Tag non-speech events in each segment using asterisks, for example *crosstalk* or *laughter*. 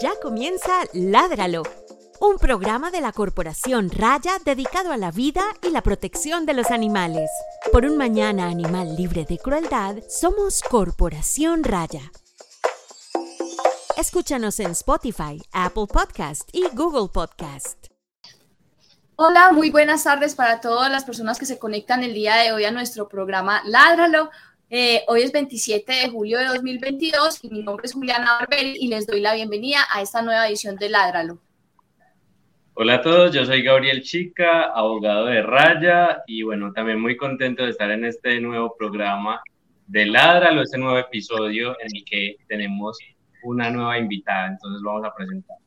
Ya comienza Ládralo, un programa de la Corporación Raya dedicado a la vida y la protección de los animales. Por un mañana animal libre de crueldad, somos Corporación Raya. Escúchanos en Spotify, Apple Podcast y Google Podcast. Hola, muy buenas tardes para todas las personas que se conectan el día de hoy a nuestro programa Ládralo. Eh, hoy es 27 de julio de 2022 y mi nombre es Juliana Barberi y les doy la bienvenida a esta nueva edición de Ládralo. Hola a todos, yo soy Gabriel Chica, abogado de Raya y bueno, también muy contento de estar en este nuevo programa de Ládralo, este nuevo episodio en el que tenemos una nueva invitada, entonces vamos a presentar.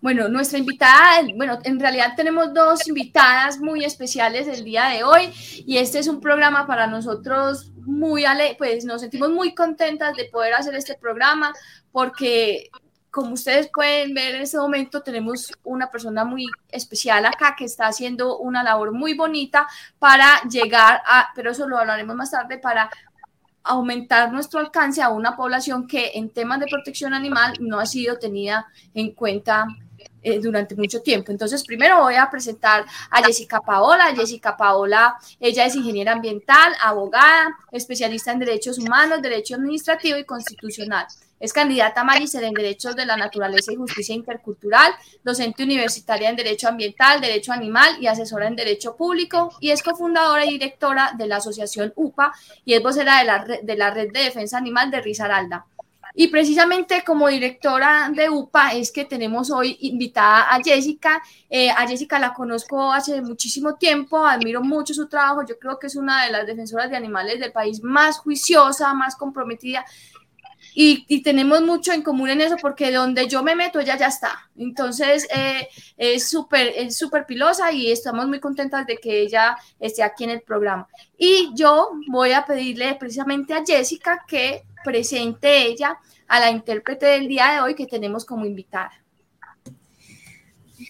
Bueno, nuestra invitada, bueno, en realidad tenemos dos invitadas muy especiales el día de hoy y este es un programa para nosotros muy, ale pues nos sentimos muy contentas de poder hacer este programa porque como ustedes pueden ver en este momento tenemos una persona muy especial acá que está haciendo una labor muy bonita para llegar a, pero eso lo hablaremos más tarde, para aumentar nuestro alcance a una población que en temas de protección animal no ha sido tenida en cuenta eh, durante mucho tiempo. Entonces, primero voy a presentar a Jessica Paola. Jessica Paola, ella es ingeniera ambiental, abogada, especialista en derechos humanos, derecho administrativo y constitucional. Es candidata a magíster en Derechos de la Naturaleza y Justicia Intercultural, docente universitaria en Derecho Ambiental, Derecho Animal y asesora en Derecho Público y es cofundadora y directora de la Asociación UPA y es vocera de la, de la Red de Defensa Animal de Risaralda. Y precisamente como directora de UPA es que tenemos hoy invitada a Jessica. Eh, a Jessica la conozco hace muchísimo tiempo, admiro mucho su trabajo, yo creo que es una de las defensoras de animales del país más juiciosa, más comprometida. Y, tenemos mucho en común en eso porque donde yo me meto ella ya está. Entonces eh, es súper es súper pilosa y estamos muy contentas de que ella esté aquí en el programa. Y yo voy a pedirle precisamente a Jessica que presente ella a la intérprete del día de hoy que tenemos como invitada.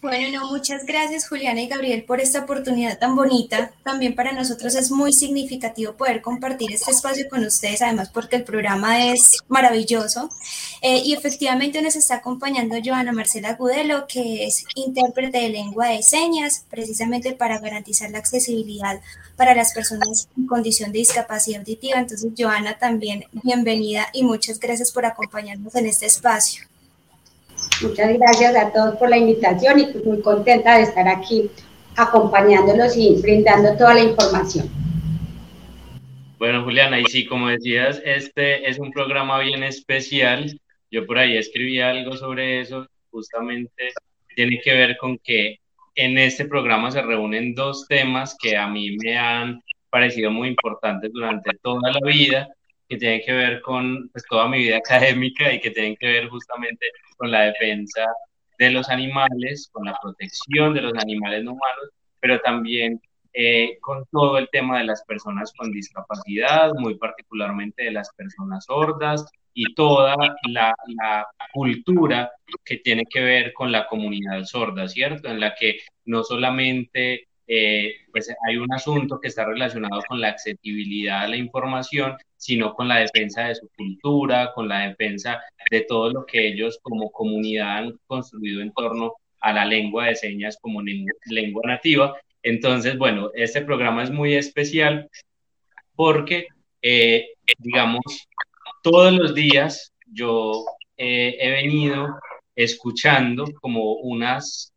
Bueno, no, muchas gracias Juliana y Gabriel por esta oportunidad tan bonita. También para nosotros es muy significativo poder compartir este espacio con ustedes, además porque el programa es maravilloso. Eh, y efectivamente nos está acompañando Joana Marcela Gudelo, que es intérprete de lengua de señas, precisamente para garantizar la accesibilidad para las personas en condición de discapacidad auditiva. Entonces, Joana, también bienvenida y muchas gracias por acompañarnos en este espacio. Muchas gracias a todos por la invitación y pues muy contenta de estar aquí acompañándolos y brindando toda la información. Bueno, Juliana, y sí, como decías, este es un programa bien especial. Yo por ahí escribí algo sobre eso, justamente tiene que ver con que en este programa se reúnen dos temas que a mí me han parecido muy importantes durante toda la vida que tienen que ver con pues, toda mi vida *laughs* académica y que tienen que ver justamente con la defensa de los animales, con la protección de los animales no humanos, pero también eh, con todo el tema de las personas con discapacidad, muy particularmente de las personas sordas y toda la, la, cultura que tiene que ver con la comunidad sorda, ¿cierto? En la que no solamente eh, pues hay un asunto que está relacionado con la accesibilidad a la información, sino con la defensa de su cultura, con la defensa de todo lo que ellos como comunidad han construido en torno a la lengua de señas como lengua nativa. Entonces, bueno, este programa es muy especial porque, eh, digamos, todos los días yo eh, he venido escuchando como unas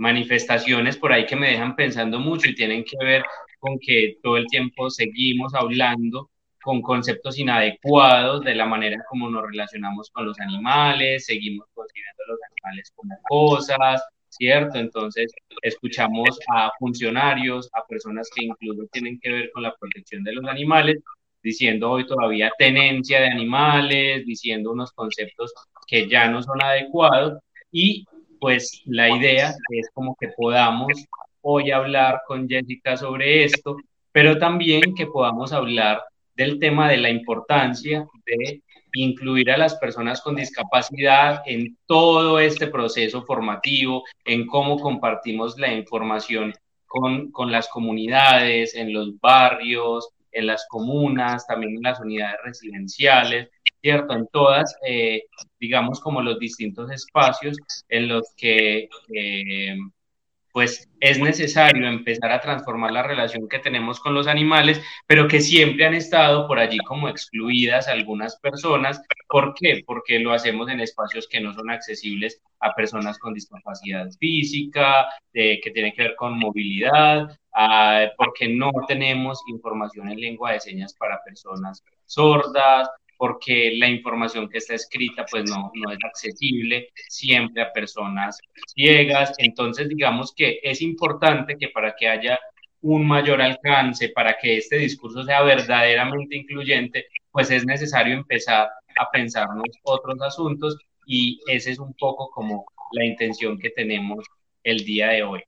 manifestaciones por ahí que me dejan pensando mucho y tienen que ver con que todo el tiempo seguimos hablando con conceptos inadecuados de la manera como nos relacionamos con los animales, seguimos considerando a los animales como cosas, ¿cierto? Entonces, escuchamos a funcionarios, a personas que incluso tienen que ver con la protección de los animales, diciendo hoy todavía tenencia de animales, diciendo unos conceptos que ya no son adecuados y pues la idea es como que podamos hoy hablar con Jessica sobre esto, pero también que podamos hablar del tema de la importancia de incluir a las personas con discapacidad en todo este proceso formativo, en cómo compartimos la información con, con las comunidades, en los barrios, en las comunas, también en las unidades residenciales, ¿cierto? En todas, eh, digamos, como los distintos espacios en los que eh, pues es necesario empezar a transformar la relación que tenemos con los animales, pero que siempre han estado por allí como excluidas algunas personas. ¿Por qué? Porque lo hacemos en espacios que no son accesibles a personas con discapacidad física, que tiene que ver con movilidad, porque no tenemos información en lengua de señas para personas sordas, porque la información que está escrita pues no, no es accesible siempre a personas ciegas. Entonces, digamos que es importante que para que haya un mayor alcance, para que este discurso sea verdaderamente incluyente, pues es necesario empezar a pensarnos otros asuntos y ese es un poco como la intención que tenemos el día de hoy.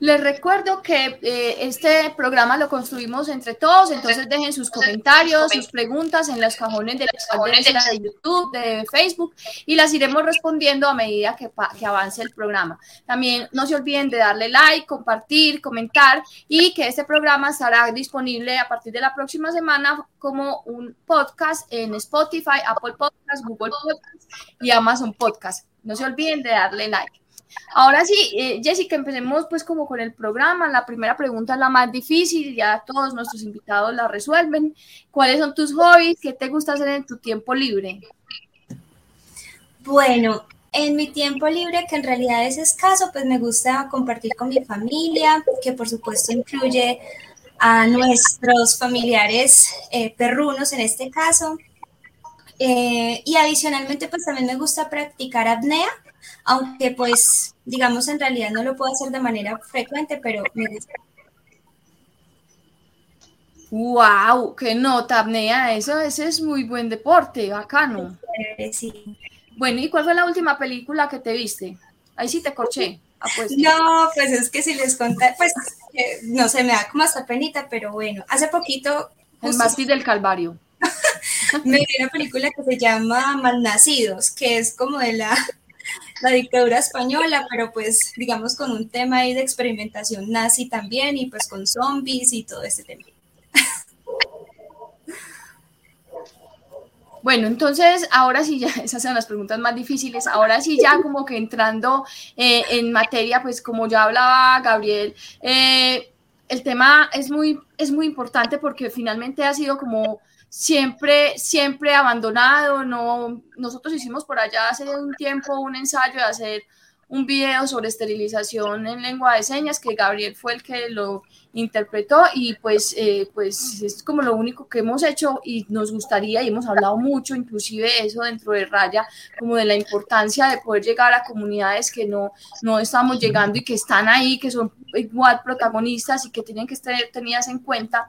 Les recuerdo que eh, este programa lo construimos entre todos, entonces dejen sus comentarios, sus preguntas en los cajones de, de YouTube, de Facebook y las iremos respondiendo a medida que, que avance el programa. También no se olviden de darle like, compartir, comentar y que este programa estará disponible a partir de la próxima semana como un podcast en Spotify, Apple Podcasts, Google Podcasts y Amazon Podcasts. No se olviden de darle like. Ahora sí, eh, Jessica, empecemos pues como con el programa. La primera pregunta es la más difícil, ya todos nuestros invitados la resuelven. ¿Cuáles son tus hobbies? ¿Qué te gusta hacer en tu tiempo libre? Bueno, en mi tiempo libre, que en realidad es escaso, pues me gusta compartir con mi familia, que por supuesto incluye a nuestros familiares eh, perrunos en este caso. Eh, y adicionalmente, pues también me gusta practicar apnea, aunque pues, digamos, en realidad no lo puedo hacer de manera frecuente, pero me gusta. ¡Wow! ¡Qué nota, apnea! Eso, ese es muy buen deporte, bacano. Sí. Bueno, ¿y cuál fue la última película que te viste? Ahí sí te corché. No, pues es que si les conté, pues eh, no sé, me da como hasta penita, pero bueno, hace poquito. El mástil del Calvario. *laughs* me vi una película que se llama Malnacidos, que es como de la la dictadura española, pero pues digamos con un tema ahí de experimentación nazi también y pues con zombies y todo ese tema. Bueno, entonces ahora sí ya, *laughs* esas son las preguntas más difíciles, ahora sí ya como que entrando eh, en materia, pues como ya hablaba Gabriel, eh, el tema es muy, es muy importante porque finalmente ha sido como siempre, siempre abandonado. No, nosotros hicimos por allá hace un tiempo un ensayo de hacer un video sobre esterilización en lengua de señas, que Gabriel fue el que lo interpretó y pues, eh, pues es como lo único que hemos hecho y nos gustaría y hemos hablado mucho, inclusive eso dentro de Raya, como de la importancia de poder llegar a comunidades que no, no estamos llegando y que están ahí, que son igual protagonistas y que tienen que estar tenidas en cuenta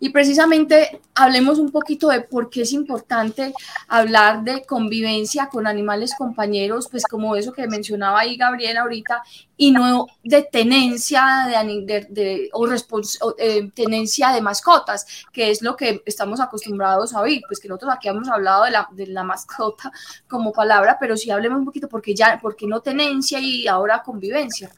y precisamente hablemos un poquito de por qué es importante hablar de convivencia con animales compañeros, pues como eso que mencionaba ahí Gabriel ahorita, y no de tenencia de, o, eh, tenencia de mascotas, que es lo que estamos acostumbrados a oír, pues que nosotros aquí hemos hablado de la, de la mascota como palabra, pero sí hablemos un poquito porque ya, porque no tenencia y ahora convivencia.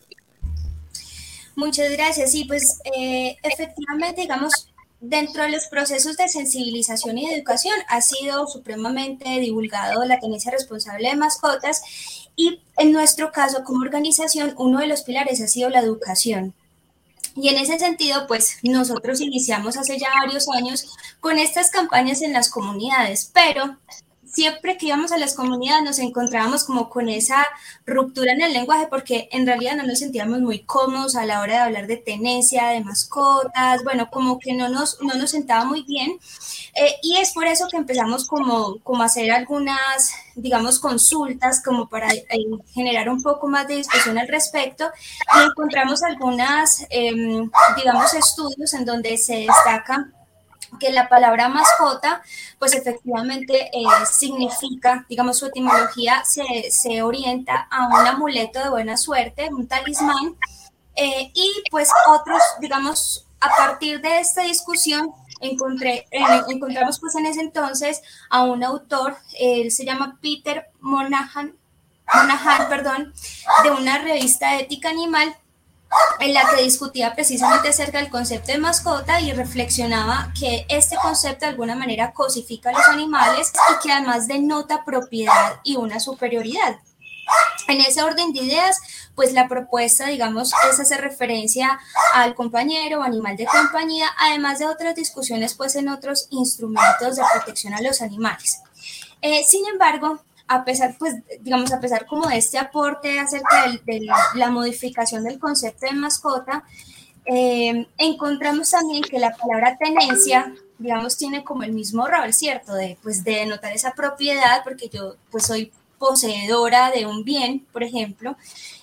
Muchas gracias. Sí, pues eh, efectivamente, digamos, Dentro de los procesos de sensibilización y de educación ha sido supremamente divulgado la tenencia responsable de mascotas y en nuestro caso como organización uno de los pilares ha sido la educación. Y en ese sentido, pues nosotros iniciamos hace ya varios años con estas campañas en las comunidades, pero siempre que íbamos a las comunidades nos encontrábamos como con esa ruptura en el lenguaje porque en realidad no nos sentíamos muy cómodos a la hora de hablar de tenencia, de mascotas, bueno, como que no nos, no nos sentaba muy bien. Eh, y es por eso que empezamos como, como a hacer algunas, digamos, consultas como para eh, generar un poco más de discusión al respecto y encontramos algunas, em, digamos, estudios en donde se destacan que la palabra mascota, pues efectivamente eh, significa, digamos, su etimología se, se, orienta a un amuleto de buena suerte, un talismán, eh, y pues otros, digamos, a partir de esta discusión, encontré, eh, encontramos pues en ese entonces a un autor, él se llama Peter Monahan, Monahan, perdón, de una revista ética animal, en la que discutía precisamente acerca del concepto de mascota y reflexionaba que este concepto de alguna manera cosifica a los animales y que además denota propiedad y una superioridad. En ese orden de ideas, pues la propuesta, digamos, es hacer referencia al compañero o animal de compañía, además de otras discusiones, pues en otros instrumentos de protección a los animales. Eh, sin embargo, a pesar, pues, digamos, a pesar como de este aporte acerca de, la modificación del concepto de mascota, eh, encontramos también que la palabra tenencia, digamos, tiene como el mismo rol, ¿cierto? De, pues, de denotar esa propiedad, porque yo, pues, soy poseedora de un bien, por ejemplo.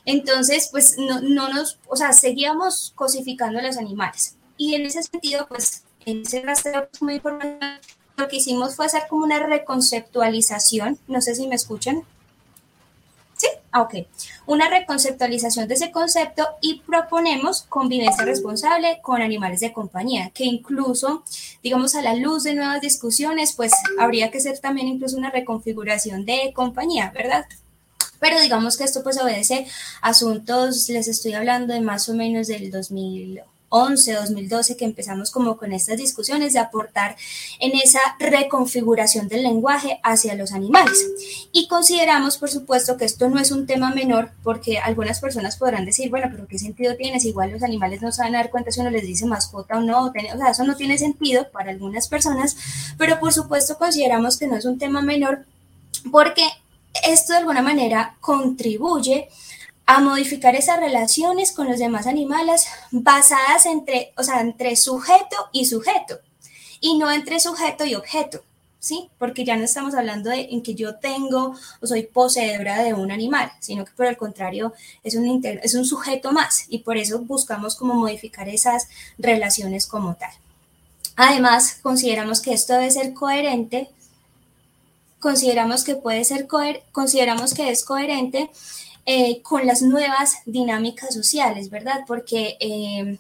Entonces, pues, no, no nos, o sea, seguíamos cosificando a los animales. Y en ese sentido, pues, en ese rastreo muy importante lo que hicimos fue hacer como una reconceptualización, no sé si me escuchan. Sí, ah, ok. Una reconceptualización de ese concepto y proponemos convivencia responsable con animales de compañía, que incluso, digamos, a la luz de nuevas discusiones, pues habría que ser también incluso una reconfiguración de compañía, ¿verdad? Pero digamos que esto pues obedece a asuntos, les estoy hablando de más o menos del 2000 2011, 2012 que empezamos como con estas discusiones de aportar en esa reconfiguración del lenguaje hacia los animales. Y consideramos, por supuesto, que esto no es un tema menor porque algunas personas podrán decir, bueno, pero ¿qué sentido tiene? Igual los animales no se van a dar cuenta si uno les dice mascota o no, o sea, eso no tiene sentido para algunas personas, pero por supuesto consideramos que no es un tema menor porque esto de alguna manera contribuye modificar esas relaciones con los demás animales basadas entre, o sea, entre sujeto y sujeto y no entre sujeto y objeto, ¿sí? Porque ya no estamos hablando de en que yo tengo o soy poseedora de un animal, sino que por el contrario es un, es un sujeto más y por eso buscamos como modificar esas relaciones como tal. Además, consideramos que esto debe ser coherente, consideramos que puede ser coher consideramos que es coherente eh, con las nuevas dinámicas sociales, ¿verdad? Porque, eh,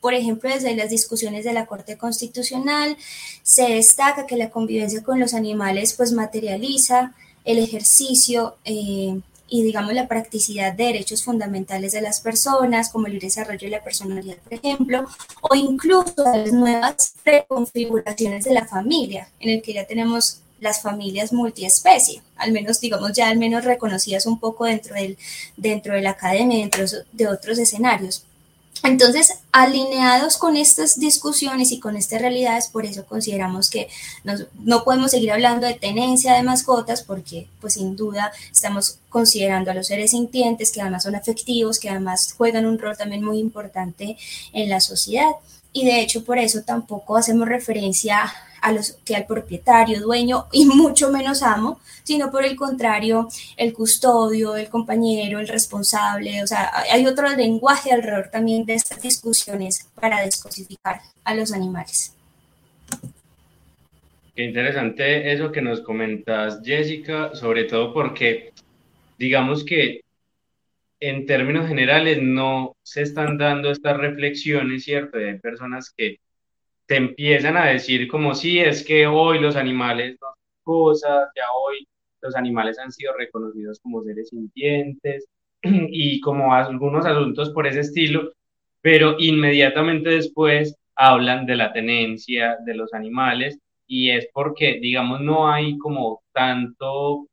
por ejemplo, desde las discusiones de la Corte Constitucional se destaca que la convivencia con los animales pues materializa el ejercicio eh, y digamos la practicidad de derechos fundamentales de las personas, como el libre desarrollo de la personalidad, por ejemplo, o incluso las nuevas reconfiguraciones de la familia, en el que ya tenemos las familias multiespecie, al menos digamos ya al menos reconocidas un poco dentro, del, dentro de la academia, dentro de otros escenarios. Entonces, alineados con estas discusiones y con estas realidades, por eso consideramos que no podemos seguir hablando de tenencia de mascotas porque, pues sin duda, estamos considerando a los seres sintientes que además son afectivos, que además juegan un rol también muy importante en la sociedad. Y de hecho, por eso tampoco hacemos referencia a los que al propietario, dueño y *laughs* mucho menos amo, sino por el contrario, el custodio, el compañero, el responsable, o sea, hay otro lenguaje alrededor también de estas discusiones para descosificar a los animales. Qué interesante eso que nos comentas, Jessica, sobre todo porque digamos que en términos generales no se están dando estas reflexiones, ¿cierto? Hay personas que te empiezan a decir como si es que hoy los animales no cosas, ya hoy los animales han sido reconocidos como seres sintientes *clears throat* y como algunos asuntos por ese estilo, pero inmediatamente después hablan de la tenencia de los animales y es porque, digamos, no hay como tanto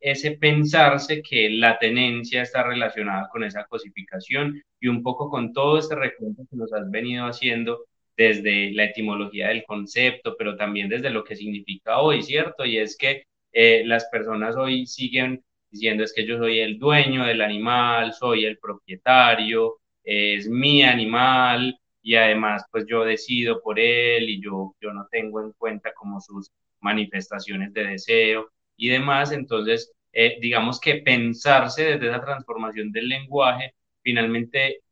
ese pensarse que la tenencia está relacionada con esa cosificación y un poco con todo este recuento que nos has venido haciendo desde la etimología del concepto, pero también desde lo que significa hoy, ¿cierto? Y es que eh, las personas hoy siguen diciendo es que yo soy el dueño del animal, soy el propietario, es mi animal y además pues yo decido por él y yo, yo no tengo en cuenta como sus manifestaciones de deseo y demás. Entonces, eh, digamos que pensarse desde esa transformación del lenguaje finalmente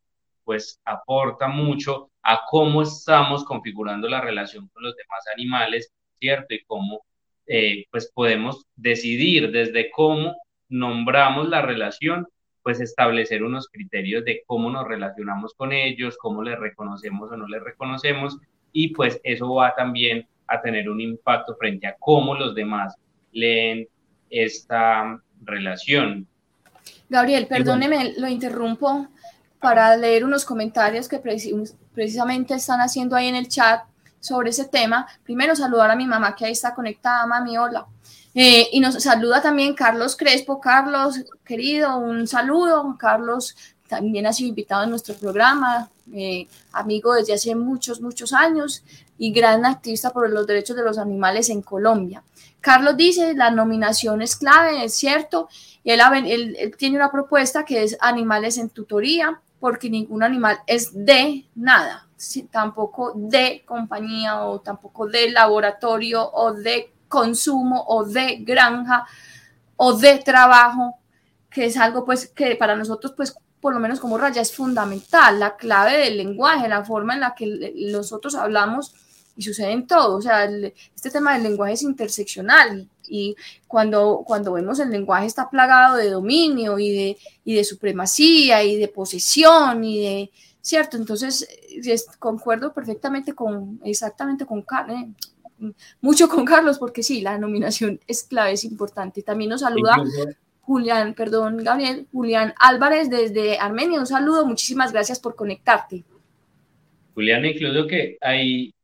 pues aporta mucho a cómo estamos configurando la relación con los demás animales, ¿cierto? Y cómo eh, pues podemos decidir desde cómo nombramos la relación, pues establecer unos criterios de cómo nos relacionamos con ellos, cómo les reconocemos o no les reconocemos, y pues eso va también a tener un impacto frente a cómo los demás leen esta relación. Gabriel, perdóneme, lo interrumpo para leer unos comentarios que precisamente están haciendo ahí en el chat sobre ese tema. Primero saludar a mi mamá que ahí está conectada, mami, hola. Eh, y nos saluda también Carlos Crespo. Carlos, querido, un saludo. Carlos también ha sido invitado en nuestro programa, eh, amigo desde hace muchos, muchos años y gran activista por los derechos de los animales en Colombia. Carlos dice, la nominación es clave, es cierto. Él, él tiene una propuesta que es animales en tutoría, porque ningún animal es de nada, tampoco de compañía o tampoco de laboratorio o de consumo o de granja o de trabajo, que es algo pues que para nosotros pues por lo menos como raya es fundamental, la clave del lenguaje, la forma en la que nosotros hablamos y sucede en todo, o sea, este tema del lenguaje es interseccional y cuando, cuando vemos el lenguaje está plagado de dominio y de, y de supremacía y de posesión y de, ¿cierto? Entonces, concuerdo perfectamente con, exactamente con Carlos, mucho con Carlos, porque sí, la nominación es clave, es importante. También nos saluda Julián, perdón, Gabriel, Julián Álvarez desde Armenia. Un saludo, muchísimas gracias por conectarte. Julián, incluso que hay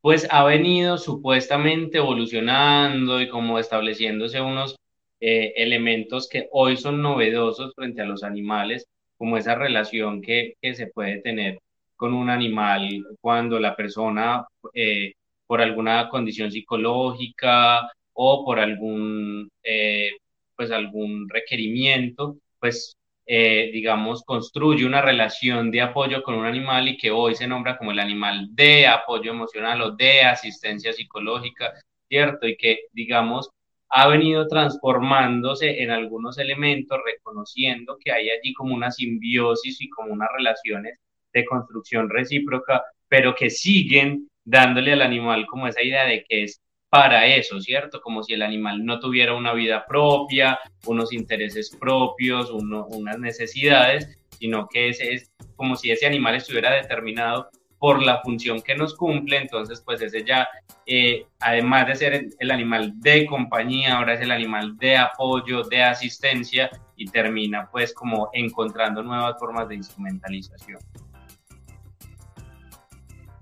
pues ha venido supuestamente evolucionando y como estableciéndose unos eh, elementos que hoy son novedosos frente a los animales, como esa relación que, se puede tener con un animal cuando la persona, eh, por alguna condición psicológica o por algún, eh, pues algún requerimiento, pues eh, digamos, construye una relación de apoyo con un animal y que hoy se nombra como el animal de apoyo emocional o de asistencia psicológica, ¿cierto? Y que, digamos, ha venido transformándose en algunos elementos, reconociendo que hay allí como una simbiosis y como unas relaciones de construcción recíproca, pero que siguen dándole al animal como esa idea de que es para eso, ¿cierto? Como si el animal no tuviera una vida propia, unos intereses propios, unas necesidades, sino que ese es como si ese animal estuviera determinado por la función que nos cumple, entonces pues ese ya, eh, además de ser el, animal de compañía, ahora es el animal de apoyo, de asistencia y termina pues como encontrando nuevas formas de instrumentalización.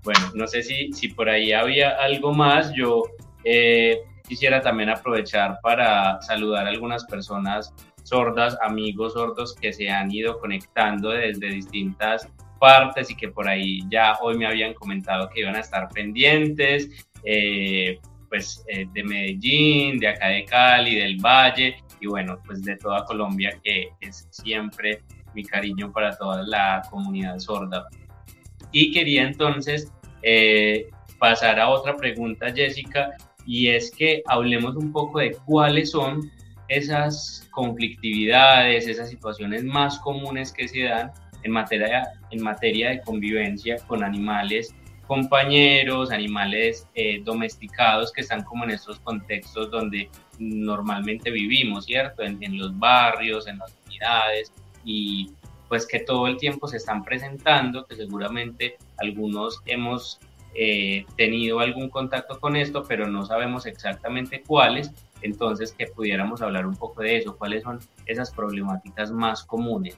Bueno, no sé si, si por ahí había algo más, yo eh, quisiera también aprovechar para saludar a algunas personas sordas, amigos sordos que se han ido conectando desde distintas partes y que por ahí ya hoy me habían comentado que iban a estar pendientes, eh, pues eh, de Medellín, de acá de Cali, del Valle y bueno, pues de toda Colombia que es siempre mi cariño para toda la comunidad sorda. Y quería entonces pasar a otra pregunta, Jessica, y es que hablemos un poco de cuáles son esas conflictividades, esas situaciones más comunes que se dan en materia, en materia de convivencia con animales compañeros, animales eh, domesticados que están como en estos contextos donde normalmente vivimos, ¿cierto? En, los barrios, en las comunidades y pues que todo el tiempo se están presentando, que seguramente algunos hemos eh, tenido algún contacto con esto, pero no sabemos exactamente cuáles, entonces que pudiéramos hablar un poco de eso, cuáles son esas problemáticas más comunes.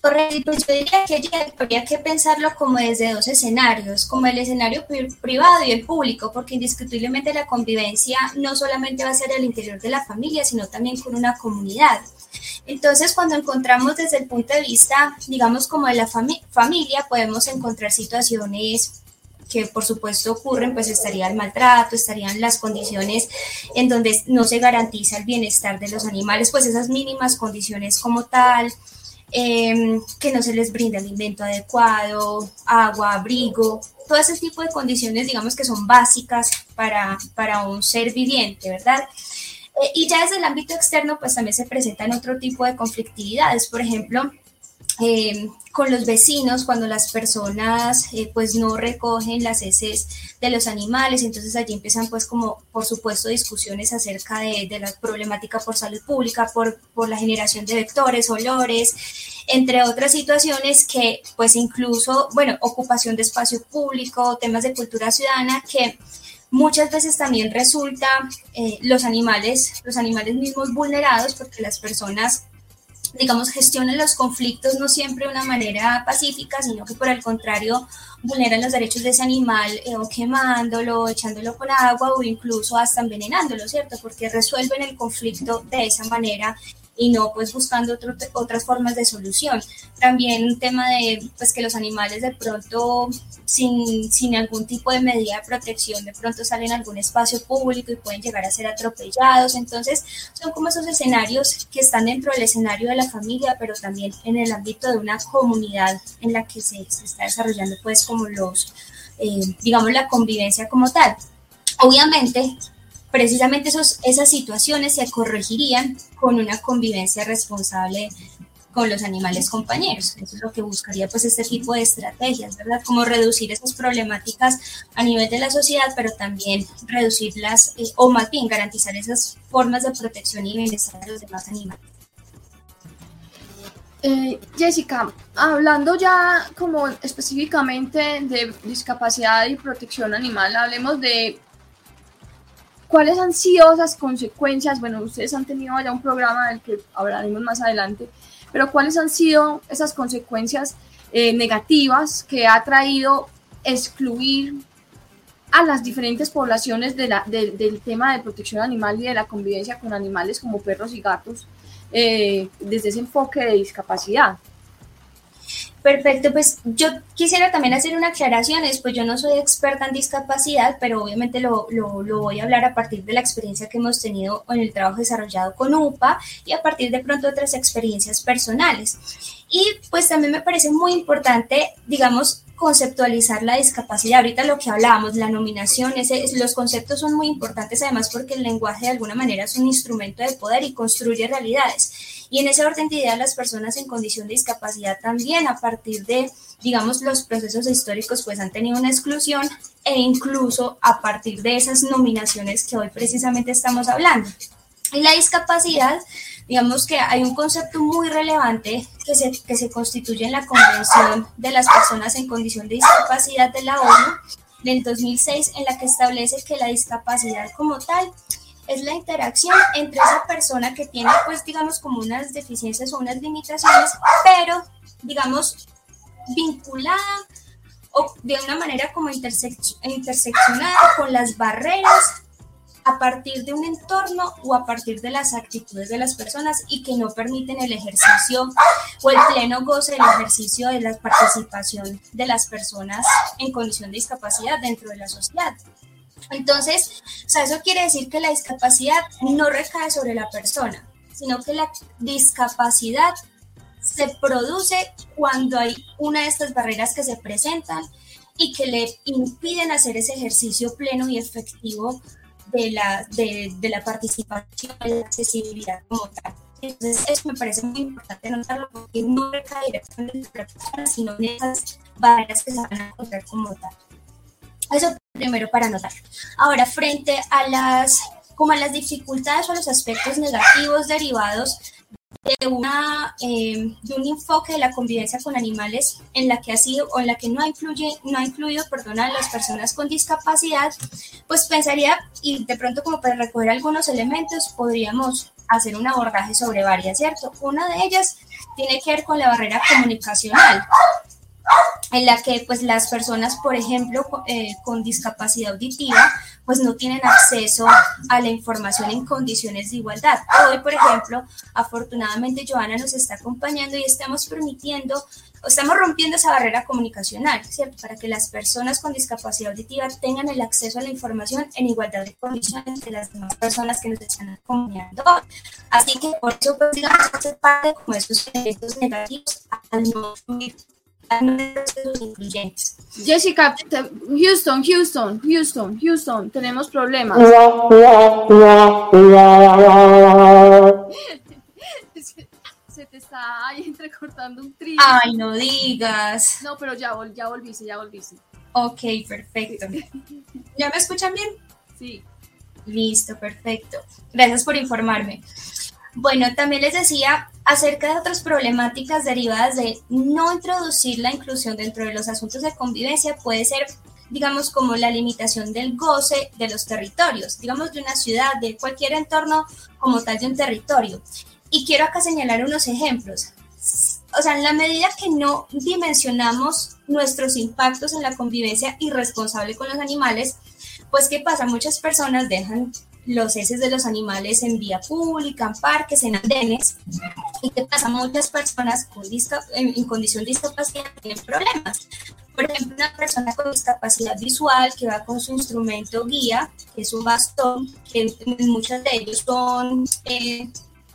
Correcto, yo diría que habría que pensarlo como desde dos escenarios, como el escenario privado y el público, porque indiscutiblemente la convivencia no solamente va a ser al interior de la familia, sino también con una comunidad. Entonces, cuando encontramos desde el punto de vista, digamos, como de la familia, podemos encontrar situaciones que por supuesto ocurren, pues estaría el maltrato, estarían las condiciones en donde no se garantiza el bienestar de los animales, pues esas mínimas condiciones como tal, em, que no se les brinda alimento adecuado, agua, abrigo, todo ese tipo de condiciones, digamos que son básicas para, para un ser viviente, ¿verdad? Eh, y ya desde el ámbito externo, pues también se presentan otro tipo de conflictividades, por ejemplo, eh, con los vecinos cuando las personas eh, pues no recogen las heces de los animales, entonces allí empiezan pues como por supuesto discusiones acerca de, de la problemática por salud pública, por, por, la generación de vectores, olores, entre otras situaciones que pues incluso, bueno, ocupación de espacio público, temas de cultura ciudadana que muchas veces también resulta eh, los animales, los animales mismos vulnerados porque las personas digamos, gestionen los conflictos no siempre de una manera pacífica, sino que por el contrario vulneran los derechos de ese animal eh, o quemándolo, echándolo con agua o incluso hasta envenenándolo, ¿cierto? Porque resuelven el conflicto de esa manera y no pues buscando otras formas de solución. También un tema de pues que los animales de pronto sin, sin algún tipo de medida de protección de pronto salen a algún espacio público y pueden llegar a ser atropellados. Entonces son como esos escenarios que están dentro del escenario de la familia, pero también en el ámbito de una comunidad en la que se, se está desarrollando pues como los, eh, digamos, la convivencia como tal. Obviamente, precisamente esos, esas situaciones se corregirían con una convivencia responsable con los animales compañeros. Eso es lo que buscaría pues este tipo de estrategias, ¿verdad? Como reducir esas problemáticas a nivel de la sociedad, pero también reducirlas eh, o más bien garantizar esas formas de protección y bienestar de los demás animales. Eh, Jessica, hablando ya como específicamente de discapacidad y protección animal, hablemos de cuáles han sido esas consecuencias. Bueno, ustedes han tenido ya un programa del que hablaremos más adelante, pero cuáles han sido esas consecuencias eh, negativas que ha traído excluir a las diferentes poblaciones de la, del tema de protección animal y de la convivencia con animales como perros y gatos eh, desde ese enfoque de discapacidad. Perfecto, pues yo quisiera también hacer una aclaración, pues yo no soy experta en discapacidad, pero obviamente lo, lo, lo, voy a hablar a partir de la experiencia que hemos tenido en el trabajo desarrollado con UPA y a partir de pronto otras experiencias personales. Y pues también me parece muy importante, digamos, conceptualizar la discapacidad. Ahorita lo que hablábamos, la nominación, ese, los conceptos son muy importantes además porque el lenguaje de alguna manera es un instrumento de poder y construye realidades. Y en ese orden de ideas, las personas en condición de discapacidad también a partir de, digamos, los procesos históricos, pues han tenido una exclusión e incluso a partir de esas nominaciones que hoy precisamente estamos hablando. Y la discapacidad digamos que hay un concepto muy relevante que se, que se constituye en la Convención de las Personas en Condición de Discapacidad de la ONU del 2006, en la que establece que la discapacidad como tal es la interacción entre esa persona que tiene, pues, digamos, como unas deficiencias o unas limitaciones, pero, digamos, vinculada o de una manera como interseccionada con las barreras a partir de un entorno o a partir de las actitudes de las personas y que no permiten el ejercicio o el pleno goce del ejercicio de la participación de las personas en condición de discapacidad dentro de la sociedad. Entonces, o sea, eso quiere decir que la discapacidad no recae sobre la persona, sino que la discapacidad se produce cuando hay una de estas barreras que se presentan y que le impiden hacer ese ejercicio pleno y efectivo de la, de, la participación, de la accesibilidad como tal. Entonces, eso me parece muy importante notarlo porque no recae directamente en la persona, sino en esas barreras que se van a encontrar como tal. Eso primero para notar. Ahora, frente a las, como a las dificultades o los aspectos negativos derivados de, una, eh, de un enfoque de la convivencia con animales en la que ha sido o en la que no, incluye, no ha incluido perdón, a las personas con discapacidad, pues pensaría, y de pronto como para recoger algunos elementos, podríamos hacer un abordaje sobre varias, ¿cierto? Una de ellas tiene que ver con la barrera comunicacional en la que pues las personas, por ejemplo, eh, con discapacidad auditiva, pues no tienen acceso a la información en condiciones de igualdad. Hoy, por ejemplo, afortunadamente Joana nos está acompañando y estamos permitiendo, estamos rompiendo esa barrera comunicacional, ¿cierto? Para que las personas con discapacidad auditiva tengan el acceso a la información en igualdad de condiciones de las demás personas que nos están acompañando. Así que por eso, pues, digamos, parte como esos efectos negativos al no Jessica, Houston, Houston, Houston, Houston, tenemos problemas. *laughs* Se te está ahí entrecortando un trío. Ay, no digas. No, pero ya, ya volviste, ya volviste. Ok, perfecto. ¿Ya me escuchan bien? Sí. Listo, perfecto. Gracias por informarme. Bueno, también les decía acerca de otras problemáticas derivadas de no introducir la inclusión dentro de los asuntos de convivencia, puede ser, digamos, como la limitación del goce de los territorios, digamos, de una ciudad, de cualquier entorno como tal de un territorio. Y quiero acá señalar unos ejemplos. O sea, en la medida que no dimensionamos nuestros impactos en la convivencia irresponsable con los animales, pues ¿qué pasa? Muchas personas dejan los heces de los animales en vía pública, en parques, en andenes. ¿Y qué pasa? Muchas personas con en, condición de discapacidad tienen problemas. Por ejemplo, una persona con discapacidad visual que va con su instrumento guía, que es un bastón, que muchos de ellos son, eh,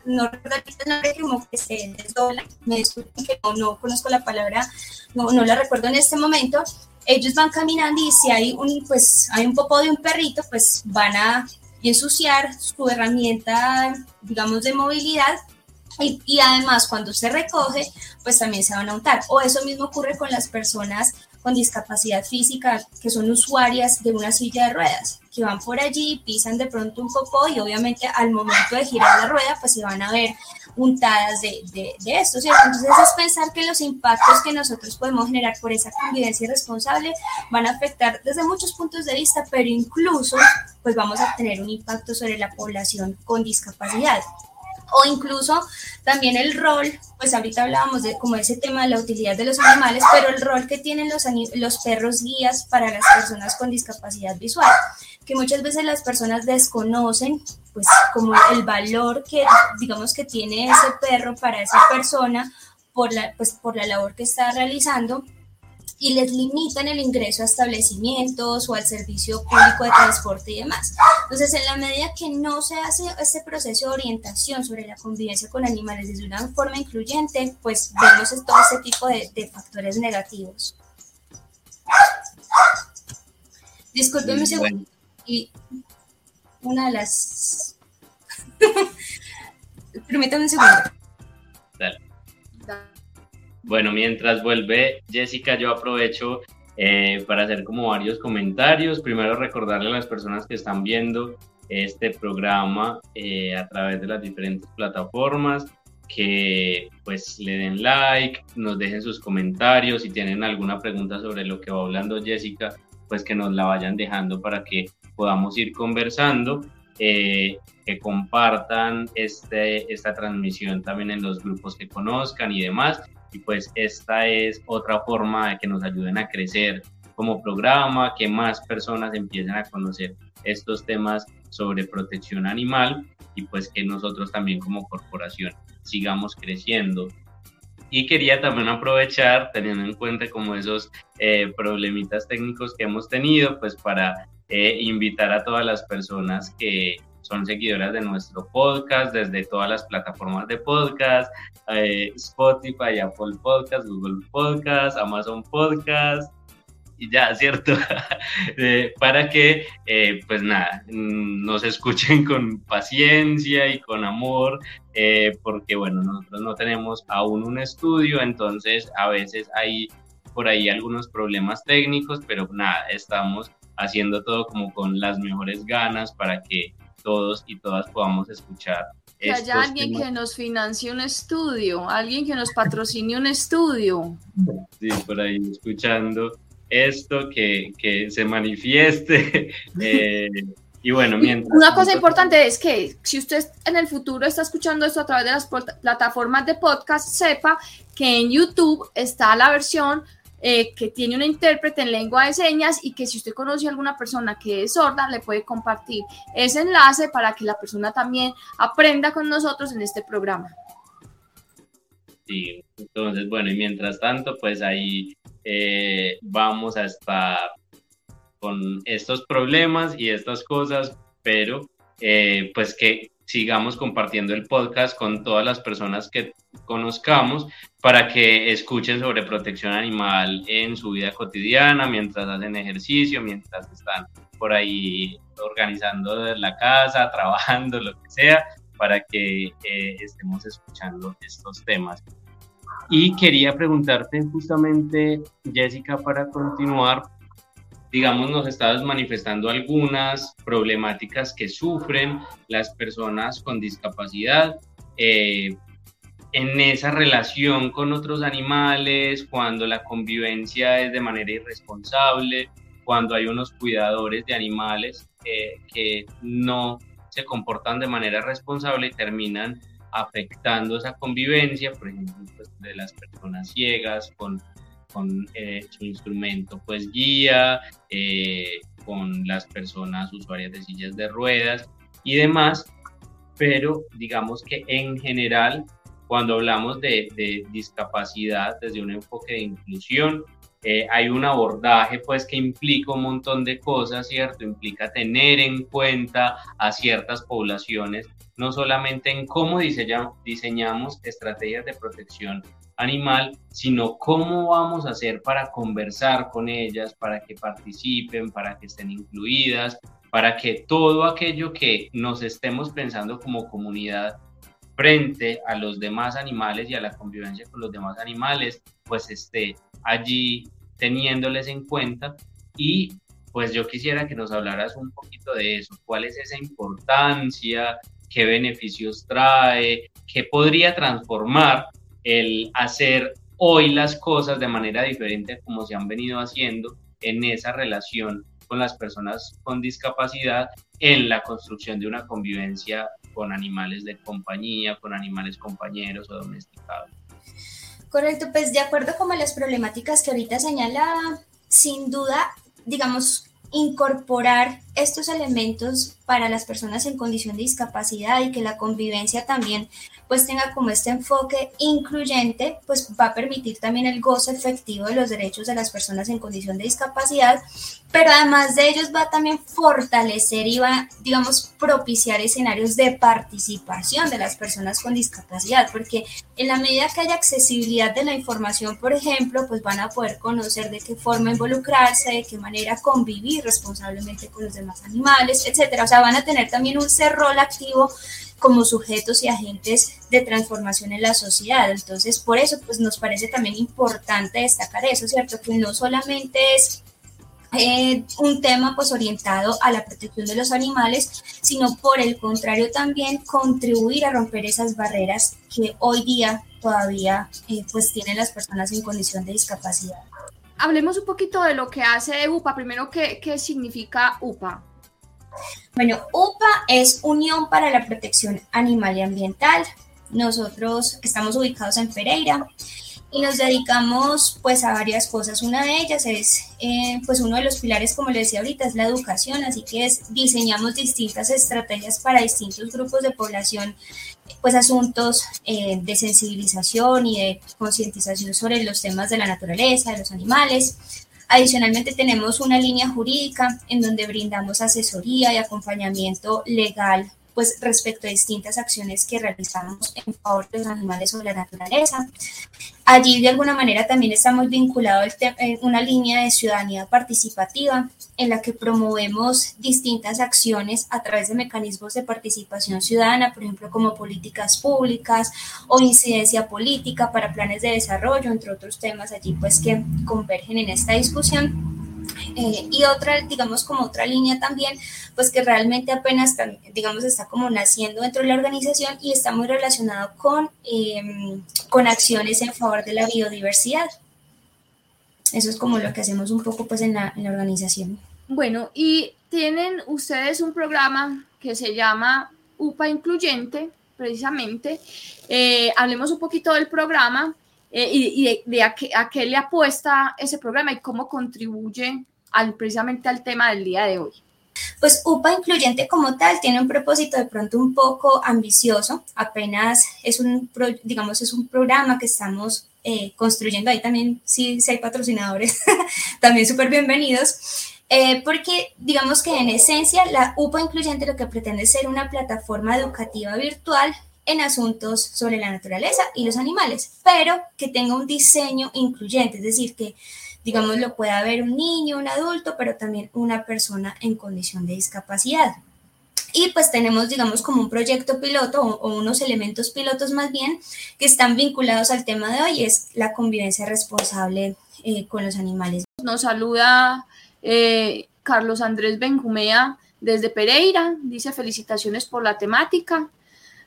no recuerdo el nombre, como que se desdobla, me disculpen que no, conozco la palabra, no, no la recuerdo en este momento, ellos van caminando y si hay un, pues, hay un popo de un perrito, pues van a ensuciar su herramienta, digamos, de movilidad y, y, además cuando se recoge, pues también se van a untar. O eso mismo ocurre con las personas con discapacidad física que son usuarias de una silla de ruedas, que van por allí, pisan de pronto un poco y obviamente al momento de girar la rueda, pues se van a ver untadas de, de, de esto, ¿cierto? Entonces es pensar que los impactos que nosotros podemos generar por esa convivencia irresponsable van a afectar desde muchos puntos de vista, pero incluso pues vamos a tener un impacto sobre la población con discapacidad o incluso también el rol, pues ahorita hablábamos de como ese tema de la utilidad de los animales, pero el rol que tienen los, los perros guías para las personas con discapacidad visual, que muchas veces las personas desconocen pues como el valor que digamos que tiene ese perro para esa persona por la, pues, por la labor que está realizando y les limitan el ingreso a establecimientos o al servicio público de transporte y demás. Entonces, en la medida que no se hace este proceso de orientación sobre la convivencia con animales desde una forma incluyente, pues vemos todo este tipo de, factores negativos. Disculpenme un segundo. Y una de las... *laughs* Permítame un segundo. Dale. Bueno, mientras vuelve Jessica, yo aprovecho eh, para hacer como varios comentarios. Primero recordarle a las personas que están viendo este programa eh, a través de las diferentes plataformas que pues le den like, nos dejen sus comentarios, si tienen alguna pregunta sobre lo que va hablando Jessica, pues que nos la vayan dejando para que podamos ir conversando, eh, que compartan este, esta transmisión también en los grupos que conozcan y demás y pues esta es otra forma de que nos ayuden a crecer como programa, que más personas empiecen a conocer estos temas sobre protección animal y pues que nosotros también como corporación sigamos creciendo. Y quería también aprovechar, teniendo en cuenta como esos eh, problemitas técnicos que hemos tenido, pues para eh, invitar a todas las personas que son seguidoras de nuestro podcast desde todas las plataformas de podcast, eh, Spotify, Apple Podcast, Google Podcast, Amazon Podcast y ya, *laughs* ¿cierto? Eh, para que, pues nada, mm, nos escuchen *laughs* con paciencia y con amor, porque bueno, nosotros no tenemos aún un estudio, entonces a veces hay por ahí algunos problemas técnicos, pero nada, estamos haciendo todo como con las mejores ganas para que todos y todas podamos escuchar. Que haya alguien que nos financie un estudio, alguien que nos patrocine un estudio. Sí, por ahí escuchando esto, que, que se manifieste. *laughs* Eh, y bueno, mientras... Una cosa importante es que si usted en el futuro está escuchando esto a través de las plataformas de podcast, sepa que en YouTube está la versión eh, que tiene una intérprete en lengua de señas y que si usted conoce a alguna persona que es sorda, le puede compartir ese enlace para que la persona también aprenda con nosotros en este programa. Sí, entonces, bueno, y mientras tanto, pues ahí eh, vamos a estar con estos problemas y estas cosas, pero eh, pues que sigamos compartiendo el podcast con todas las personas que conozcamos para que escuchen sobre protección animal en su vida cotidiana, mientras hacen ejercicio, mientras están por ahí organizando la casa, *laughs* trabajando, lo que sea, para que eh, estemos escuchando estos temas. Y quería preguntarte justamente, Jessica, para continuar, digamos, nos estabas manifestando algunas problemáticas que sufren las personas con discapacidad eh, en esa relación con otros animales, cuando la convivencia es de manera irresponsable, cuando hay unos cuidadores de animales eh, que no se comportan de manera responsable y terminan afectando esa convivencia, por ejemplo, pues, de las personas ciegas con, con eh, su instrumento pues guía, eh, con las personas usuarias de sillas de ruedas y demás, pero digamos que en general, cuando hablamos de, de discapacidad desde un enfoque de inclusión, eh, hay un abordaje pues que implica un montón de cosas, ¿cierto? Implica tener en cuenta a ciertas poblaciones, no solamente en cómo diseñamos estrategias de protección animal, sino cómo vamos a hacer para conversar con ellas, para que participen, para que estén incluidas, para que todo aquello que nos estemos pensando como comunidad frente a los demás animales y a la convivencia con los demás animales, pues esté allí teniéndoles en cuenta. Y pues yo quisiera que nos hablaras un poquito de eso, cuál es esa importancia, qué beneficios trae, qué podría transformar el hacer hoy las cosas de manera diferente como se han venido haciendo en esa relación con las personas con discapacidad en la construcción de una convivencia con animales de compañía, con animales compañeros o domesticados. Correcto, pues de acuerdo con las problemáticas que ahorita señala, sin duda, digamos, incorporar estos elementos para las personas en condición de discapacidad y que la convivencia también pues tenga como este enfoque incluyente, pues va a permitir también el goce efectivo de los derechos de las personas en condición de discapacidad, pero además de ellos va a también fortalecer y va, digamos, propiciar escenarios de participación de las personas con discapacidad, porque en la medida que haya accesibilidad de la información, por ejemplo, pues van a poder conocer de qué forma involucrarse, de qué manera convivir responsablemente con los demás animales, etcétera. O sea, van a tener también un rol activo como sujetos y agentes de transformación en la sociedad. Entonces, por eso, pues nos parece también importante destacar eso, ¿cierto? Que no solamente es eh, un tema pues orientado a la protección de los animales, sino por el contrario también contribuir a romper esas barreras que hoy día todavía eh, pues tienen las personas en condición de discapacidad. Hablemos un poquito de lo que hace UPA. Primero, ¿qué, qué significa UPA? Bueno, UPA es Unión para la Protección Animal y Ambiental. Nosotros estamos ubicados en Pereira y nos dedicamos pues a varias cosas. Una de ellas es eh, pues uno de los pilares, como le decía ahorita, es la educación, así que es, diseñamos distintas estrategias para distintos grupos de población, pues asuntos eh, de sensibilización y de concientización sobre los temas de la naturaleza, de los animales. Adicionalmente tenemos una línea jurídica en donde brindamos asesoría y acompañamiento legal pues respecto a distintas acciones que realizamos en favor de los animales o la naturaleza. Allí de alguna manera también estamos vinculados en una línea de ciudadanía participativa en la que promovemos distintas acciones a través de mecanismos de participación ciudadana, por ejemplo, como políticas públicas o incidencia política para planes de desarrollo, entre otros temas allí pues que convergen en esta discusión. Eh, y otra, digamos, como otra línea también, pues que realmente apenas, digamos, está como naciendo dentro de la organización y está muy relacionado con, em, con acciones en favor de la biodiversidad. Eso es como lo que hacemos un poco pues en la, en la organización. Bueno, y tienen ustedes un programa que se llama UPA Incluyente, precisamente. Eh, hablemos un poquito del programa eh, y, de, a, qué, a, qué, le apuesta ese programa y cómo contribuye al, precisamente al tema del día de hoy. Pues UPA Incluyente como tal tiene un propósito de pronto un poco ambicioso, apenas es un, digamos, es un programa que estamos eh, construyendo, ahí también sí, si hay patrocinadores, *laughs* también súper bienvenidos, eh, porque digamos que en esencia la UPA Incluyente lo que pretende es ser una plataforma educativa virtual en asuntos sobre la naturaleza y los animales, pero que tenga un diseño incluyente, es decir, que digamos lo pueda ver un niño, un adulto, pero también una persona en condición de discapacidad. Y pues tenemos, digamos, como un proyecto piloto o, unos elementos pilotos más bien que están vinculados al tema de hoy, es la convivencia responsable eh, con los animales. Nos saluda eh, Carlos Andrés Benjumea desde Pereira, dice felicitaciones por la temática.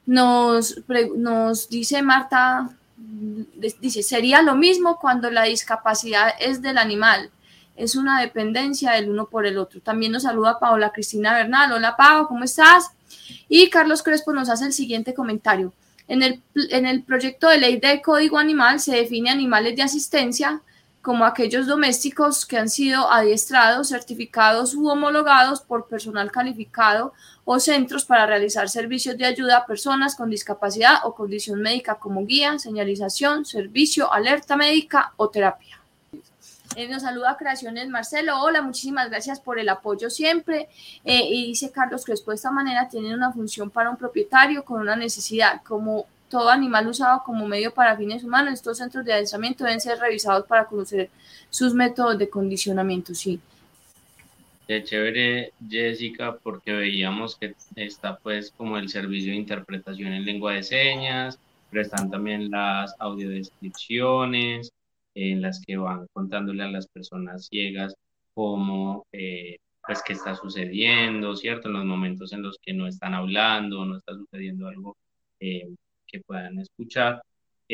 Nos, nos dice Marta, dice, sería lo mismo cuando la discapacidad es del animal, es una dependencia del uno por el otro. También nos saluda Paola Cristina Bernal. Hola Pau, ¿cómo estás? Y Carlos Crespo nos hace el siguiente comentario. En el, en el proyecto de ley de código animal se define animales de asistencia como aquellos domésticos que han sido adiestrados, certificados u homologados por personal calificado o centros para realizar servicios de ayuda a personas con discapacidad o condición médica como guía, señalización, servicio, alerta médica o terapia. Eh, nos saluda Creaciones Marcelo. Hola, muchísimas gracias por el apoyo siempre. Eh, y dice Carlos después de esta manera tienen una función para un propietario con una necesidad, como todo animal usado como medio para fines humanos, estos centros de adiestramiento deben ser revisados para conocer sus métodos de condicionamiento, sí. Qué chévere, Jessica, porque veíamos que está pues como el servicio de interpretación en lengua de señas, pero están también las audiodescripciones en las que van contándole a las personas ciegas cómo, eh, pues, qué está sucediendo, ¿cierto? En los momentos en los que no están hablando, no está sucediendo algo eh, que puedan escuchar,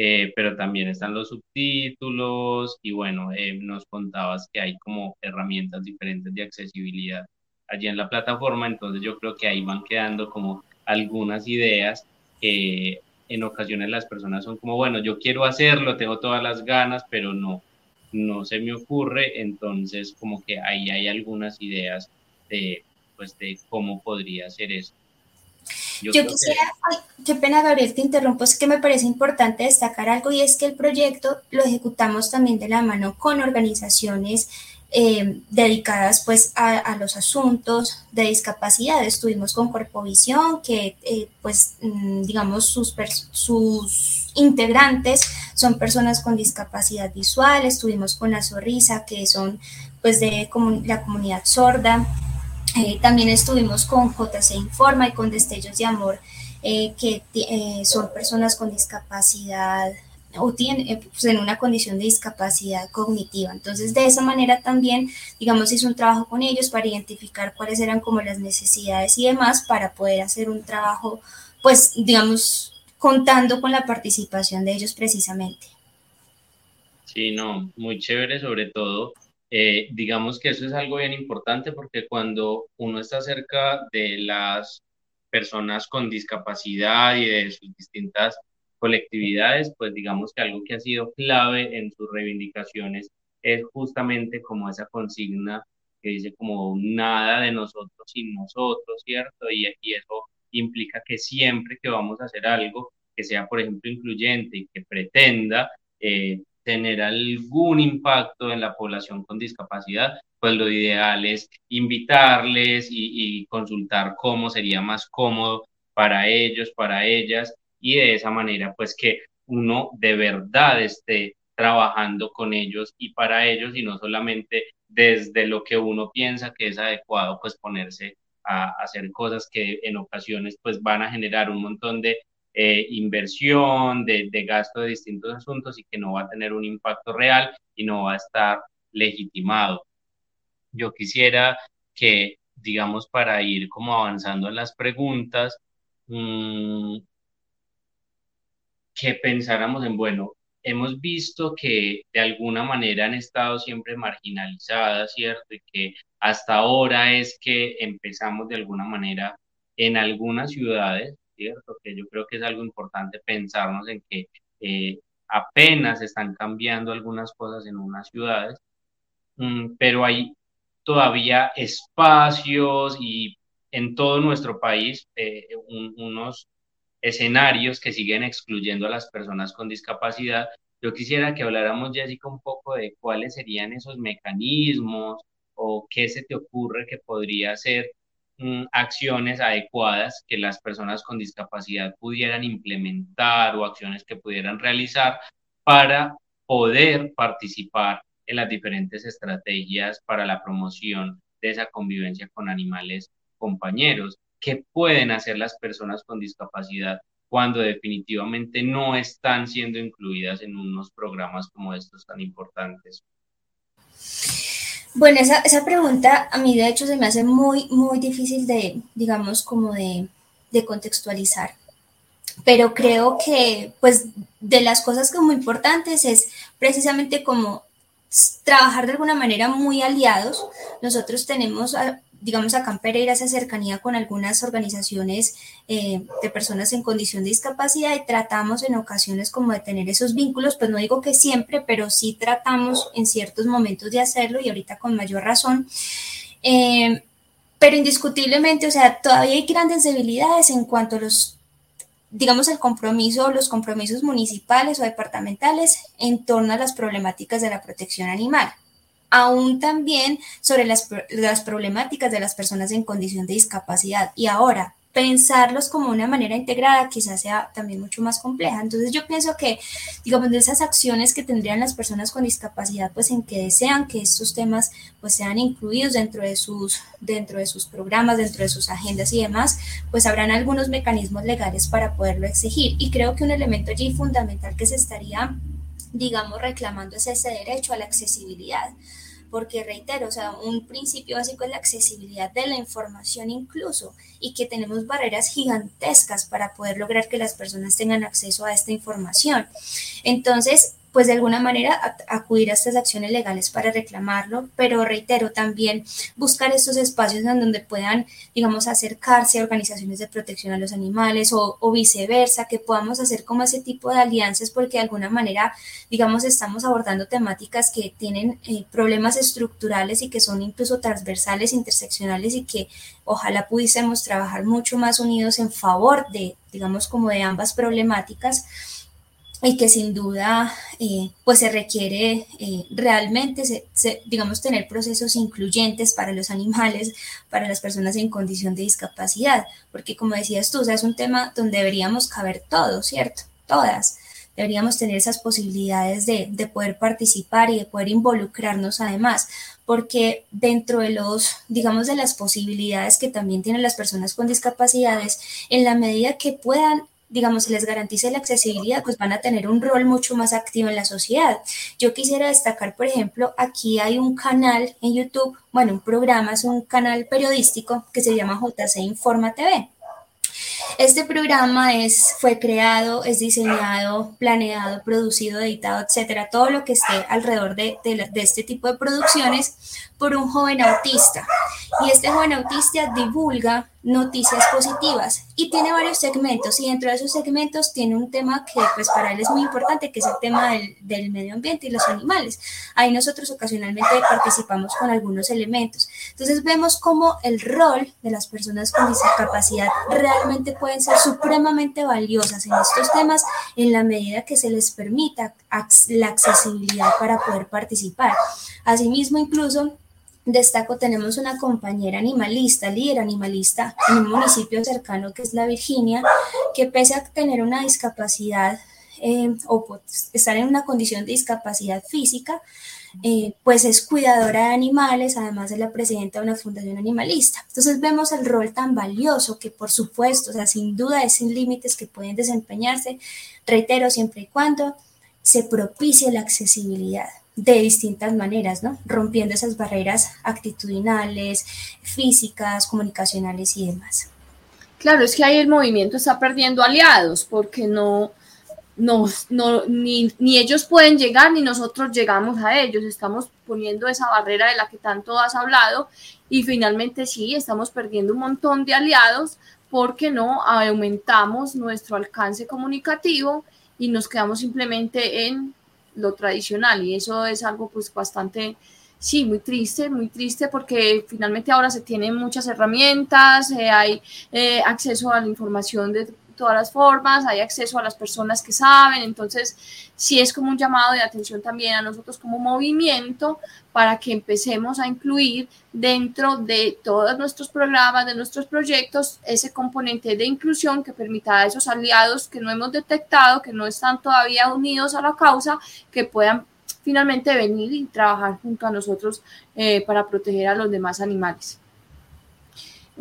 eh, pero también están los subtítulos y bueno, eh, nos contabas que hay como herramientas diferentes de accesibilidad allí en la plataforma, entonces yo creo que ahí van quedando como algunas ideas que en ocasiones las personas son como, bueno, yo quiero hacerlo, tengo todas las ganas, pero no, no se me ocurre, entonces como que ahí hay algunas ideas de, pues, de cómo podría ser eso. Yo, quisiera, qué pena Gabriel, te interrumpo, es que me parece importante destacar algo y es que el proyecto lo ejecutamos también de la mano con organizaciones eh, dedicadas pues a, los asuntos de discapacidad. Estuvimos con Corpovisión, que eh, pues mm, digamos sus, sus integrantes son personas con discapacidad visual, estuvimos con la Sorrisa, que son pues de la comunidad sorda, eh, también estuvimos con JC Informa y con Destellos de Amor, eh, que eh, son personas con discapacidad o tienen pues, en una condición de discapacidad cognitiva. Entonces, de esa manera también, digamos, hizo un trabajo con ellos para identificar cuáles eran como las necesidades y demás para poder hacer un trabajo, pues, digamos, contando con la participación de ellos precisamente. Sí, no, muy chévere sobre todo eh, digamos que eso es algo bien importante porque cuando uno está cerca de las personas con discapacidad y de sus distintas colectividades, pues digamos que algo que ha sido clave en sus reivindicaciones es justamente como esa consigna que dice como nada de nosotros sin nosotros, ¿cierto? Y, y eso implica que siempre que vamos a hacer algo que sea, por ejemplo, incluyente y que pretenda eh, tener algún impacto en la población con discapacidad, pues lo ideal es invitarles y, consultar cómo sería más cómodo para ellos, para ellas, y de esa manera, pues que uno de verdad esté trabajando con ellos y para ellos y no solamente desde lo que uno piensa que es adecuado, pues ponerse a hacer cosas que en ocasiones pues van a generar un montón de eh, inversión, de, gasto de distintos asuntos y que no va a tener un impacto real y no va a estar legitimado. Yo quisiera que, digamos, para ir como avanzando en las preguntas, mmm, que pensáramos en, bueno, hemos visto que de alguna manera han estado siempre marginalizadas, ¿cierto? Y que hasta ahora es que empezamos de alguna manera en algunas ciudades ¿cierto? Que yo creo que es algo importante pensarnos en que eh, apenas están cambiando algunas cosas en unas ciudades, mm, pero hay todavía espacios y en todo nuestro país eh, unos escenarios que siguen excluyendo a las personas con discapacidad. Yo quisiera que habláramos, Jessica, un poco de cuáles serían esos mecanismos o qué se te ocurre que podría ser Mm, acciones adecuadas que las personas con discapacidad pudieran implementar o acciones que pudieran realizar para poder participar en las diferentes estrategias para la promoción de esa convivencia con animales compañeros. ¿Qué pueden hacer las personas con discapacidad cuando definitivamente no están siendo incluidas en unos programas como estos tan importantes? Bueno, esa, esa, pregunta a mí de hecho se me hace muy, muy difícil de, digamos, como de, de contextualizar. Pero creo que, pues, de las cosas muy importantes es precisamente como trabajar de alguna manera muy aliados. Nosotros tenemos digamos, acá en Pereira esa cercanía con algunas organizaciones eh, de personas en condición de discapacidad y tratamos en ocasiones como de tener esos vínculos, pues no digo que siempre, pero sí tratamos en ciertos momentos de hacerlo y ahorita con mayor razón. Eh, pero indiscutiblemente, o sea, todavía hay grandes debilidades en cuanto a los digamos, el compromiso, los compromisos municipales o departamentales en torno a las problemáticas de la protección animal aún también sobre las, las, problemáticas de las personas en condición de discapacidad. Y ahora, pensarlos como una manera integrada quizás sea también mucho más compleja. Entonces yo pienso que, digamos, de esas acciones que tendrían las personas con discapacidad, pues en que desean que estos temas pues sean incluidos dentro de sus, dentro de sus programas, dentro de sus agendas y demás, pues habrán algunos mecanismos legales para poderlo exigir. Y creo que un elemento allí fundamental que se estaría digamos, reclamando es ese derecho a la accesibilidad porque reitero, o sea, un principio básico es la accesibilidad de la información incluso y que tenemos barreras gigantescas para poder lograr que las personas tengan acceso a esta información. Entonces, pues de alguna manera acudir a estas acciones legales para reclamarlo, pero reitero también buscar estos espacios en donde puedan, digamos, acercarse a organizaciones de protección a los animales o, viceversa, que podamos hacer como ese tipo de alianzas porque de alguna manera, digamos, estamos abordando temáticas que tienen eh, problemas estructurales y que son incluso transversales, interseccionales y que ojalá pudiésemos trabajar mucho más unidos en favor de, digamos, como de ambas problemáticas y que sin duda eh, pues se requiere eh, realmente, digamos, tener procesos incluyentes para los animales, para las personas en condición de discapacidad, porque como decías tú, o sea, es un tema donde deberíamos caber todos, ¿cierto? Todas. Deberíamos tener esas posibilidades de, de poder participar y de poder involucrarnos además, porque dentro de los, digamos, de las posibilidades que también tienen las personas con discapacidades, en la medida que puedan digamos, se les garantice la accesibilidad, pues van a tener un rol mucho más activo en la sociedad. Yo quisiera destacar, por ejemplo, aquí hay un canal en YouTube, bueno, un programa, es un canal periodístico que se llama JC Informa TV. Este programa es, fue creado, es diseñado, planeado, producido, editado, etcétera, todo lo que esté alrededor de, de este tipo de producciones por un joven autista. Y este joven autista divulga noticias positivas y tiene varios segmentos y dentro de esos segmentos tiene un tema que pues para él es muy importante que es el tema del, del, medio ambiente y los animales. Ahí nosotros ocasionalmente participamos con algunos elementos. Entonces vemos cómo el rol de las personas con discapacidad realmente pueden ser supremamente valiosas en estos temas en la medida que se les permita la accesibilidad para poder participar. Asimismo, incluso Destaco, tenemos una compañera animalista, líder animalista en un municipio cercano que es la Virginia, que pese a tener una discapacidad eh, o estar en una condición de discapacidad física, eh, pues es cuidadora de animales, además de la presidenta de una fundación animalista. Entonces vemos el rol tan valioso que por supuesto, o sea, sin duda es sin límites que pueden desempeñarse, reitero, siempre y cuando se propicie la accesibilidad de distintas maneras, ¿no? Rompiendo esas barreras actitudinales, físicas, comunicacionales y demás. Claro, es que ahí el movimiento está perdiendo aliados porque no, no, no ni, ni, ellos pueden llegar ni nosotros llegamos a ellos. Estamos poniendo esa barrera de la que tanto has hablado y finalmente sí, estamos perdiendo un montón de aliados porque no aumentamos nuestro alcance comunicativo y nos quedamos simplemente en lo tradicional y eso es algo pues bastante, sí, muy triste, muy triste porque finalmente ahora se tienen muchas herramientas, eh, hay eh, acceso a la información de todas las formas, hay acceso a las personas que saben, entonces sí es como un llamado de atención también a nosotros como movimiento para que empecemos a incluir dentro de todos nuestros programas, de nuestros proyectos, ese componente de inclusión que permita a esos aliados que no hemos detectado, que no están todavía unidos a la causa, que puedan finalmente venir y trabajar junto a nosotros eh, para proteger a los demás animales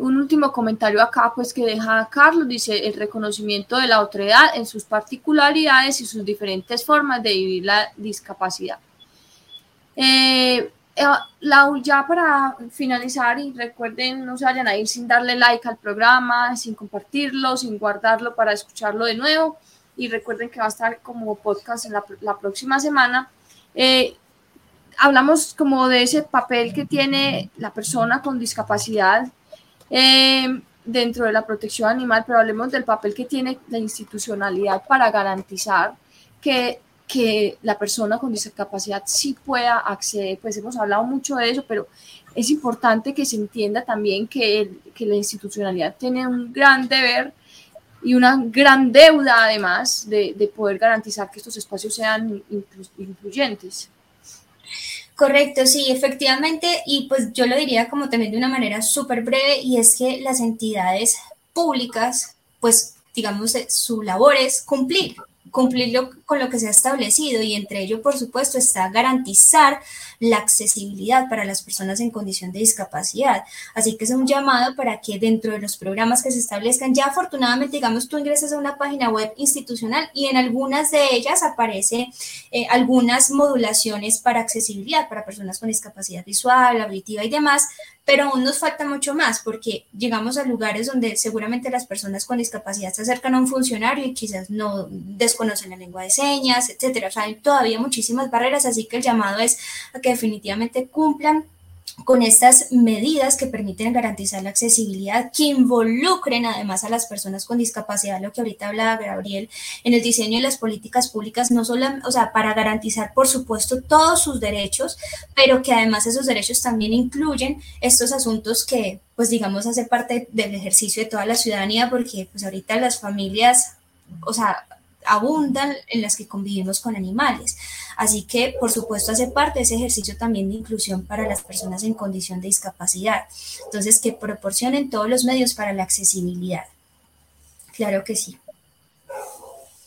un último comentario acá, pues que deja Carlos, dice el reconocimiento de la otredad en sus particularidades y sus diferentes formas de vivir la discapacidad. Eh, eh, ya para finalizar, y recuerden, no se vayan a ir sin darle like al programa, sin compartirlo, sin guardarlo para escucharlo de nuevo. Y recuerden que va a estar como podcast en la, próxima semana. Eh, hablamos como de ese papel que tiene la persona con discapacidad eh, dentro de la protección animal, pero hablemos del papel que tiene la institucionalidad para garantizar que, que la persona con discapacidad sí pueda acceder. Pues hemos hablado mucho de eso, pero es importante que se entienda también que, que la institucionalidad tiene un gran deber y una gran deuda además de, de poder garantizar que estos espacios sean incluyentes. Correcto, sí, efectivamente, y pues yo lo diría como también de una manera súper breve, y es que las entidades públicas, pues digamos, eh, su labor es cumplir, cumplirlo con lo que se ha establecido y entre ello, por supuesto, está garantizar la accesibilidad para las personas en condición de discapacidad. Así que es un llamado para que dentro de los programas que se establezcan, ya afortunadamente, digamos, tú ingresas a una página web institucional y en algunas de ellas aparece eh, algunas modulaciones para accesibilidad para personas con discapacidad visual, auditiva y demás, pero aún nos falta mucho más porque llegamos a lugares donde seguramente las personas con discapacidad se acercan a un funcionario y quizás no desconocen la lengua de señas, etcétera. O sea, hay todavía muchísimas barreras, así que el llamado es a que definitivamente cumplan con estas medidas que permiten garantizar la accesibilidad, que involucren además a las personas con discapacidad, lo que ahorita hablaba Gabriel, en el diseño de las políticas públicas, no solo, o sea, para garantizar, por supuesto, todos sus derechos, pero que además esos derechos también incluyen estos asuntos que, pues digamos, hace parte del ejercicio de toda la ciudadanía, porque pues ahorita las familias, o sea, abundan en las que convivimos con animales. Así que, por supuesto, hace parte de ese ejercicio también de inclusión para las personas en condición de discapacidad. Entonces, que proporcionen todos los medios para la accesibilidad. Claro que sí.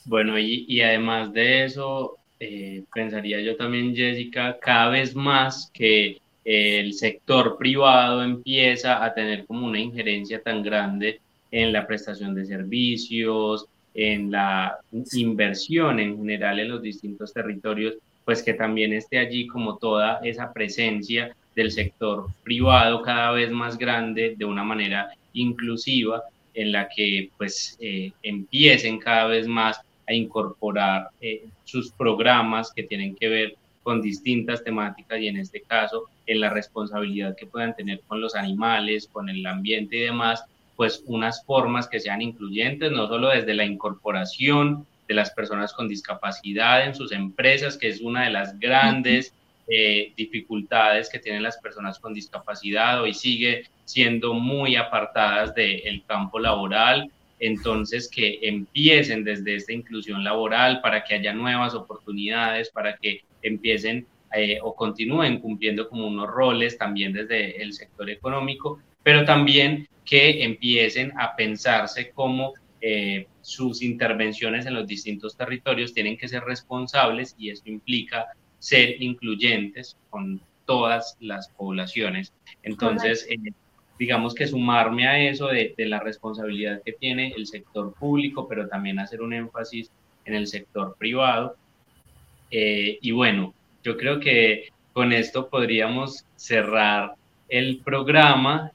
Bueno, y, además de eso, eh, pensaría yo también, Jessica, cada vez más que el sector privado empieza a tener como una injerencia tan grande en la prestación de servicios, en la inversión en general en los distintos territorios, pues que también esté allí como toda esa presencia del sector privado cada vez más grande de una manera inclusiva en la que pues eh, empiecen cada vez más a incorporar eh, sus programas que tienen que ver con distintas temáticas y en este caso en la responsabilidad que puedan tener con los animales, con el ambiente y demás, pues unas formas que sean incluyentes, no solo desde la incorporación de las personas con discapacidad en sus empresas, que es una de las grandes eh, dificultades que tienen las personas con discapacidad, hoy sigue siendo muy apartadas del campo laboral, entonces que empiecen desde esta inclusión laboral para que haya nuevas oportunidades, para que empiecen eh, o continúen cumpliendo como unos roles también desde el sector económico, pero también que empiecen a pensarse cómo eh, sus intervenciones en los distintos territorios tienen que ser responsables y esto implica ser incluyentes con todas las poblaciones. Entonces, eh, digamos que sumarme a eso de, la responsabilidad que tiene el sector público, pero también hacer un énfasis en el sector privado. Eh, y bueno, yo creo que con esto podríamos cerrar el programa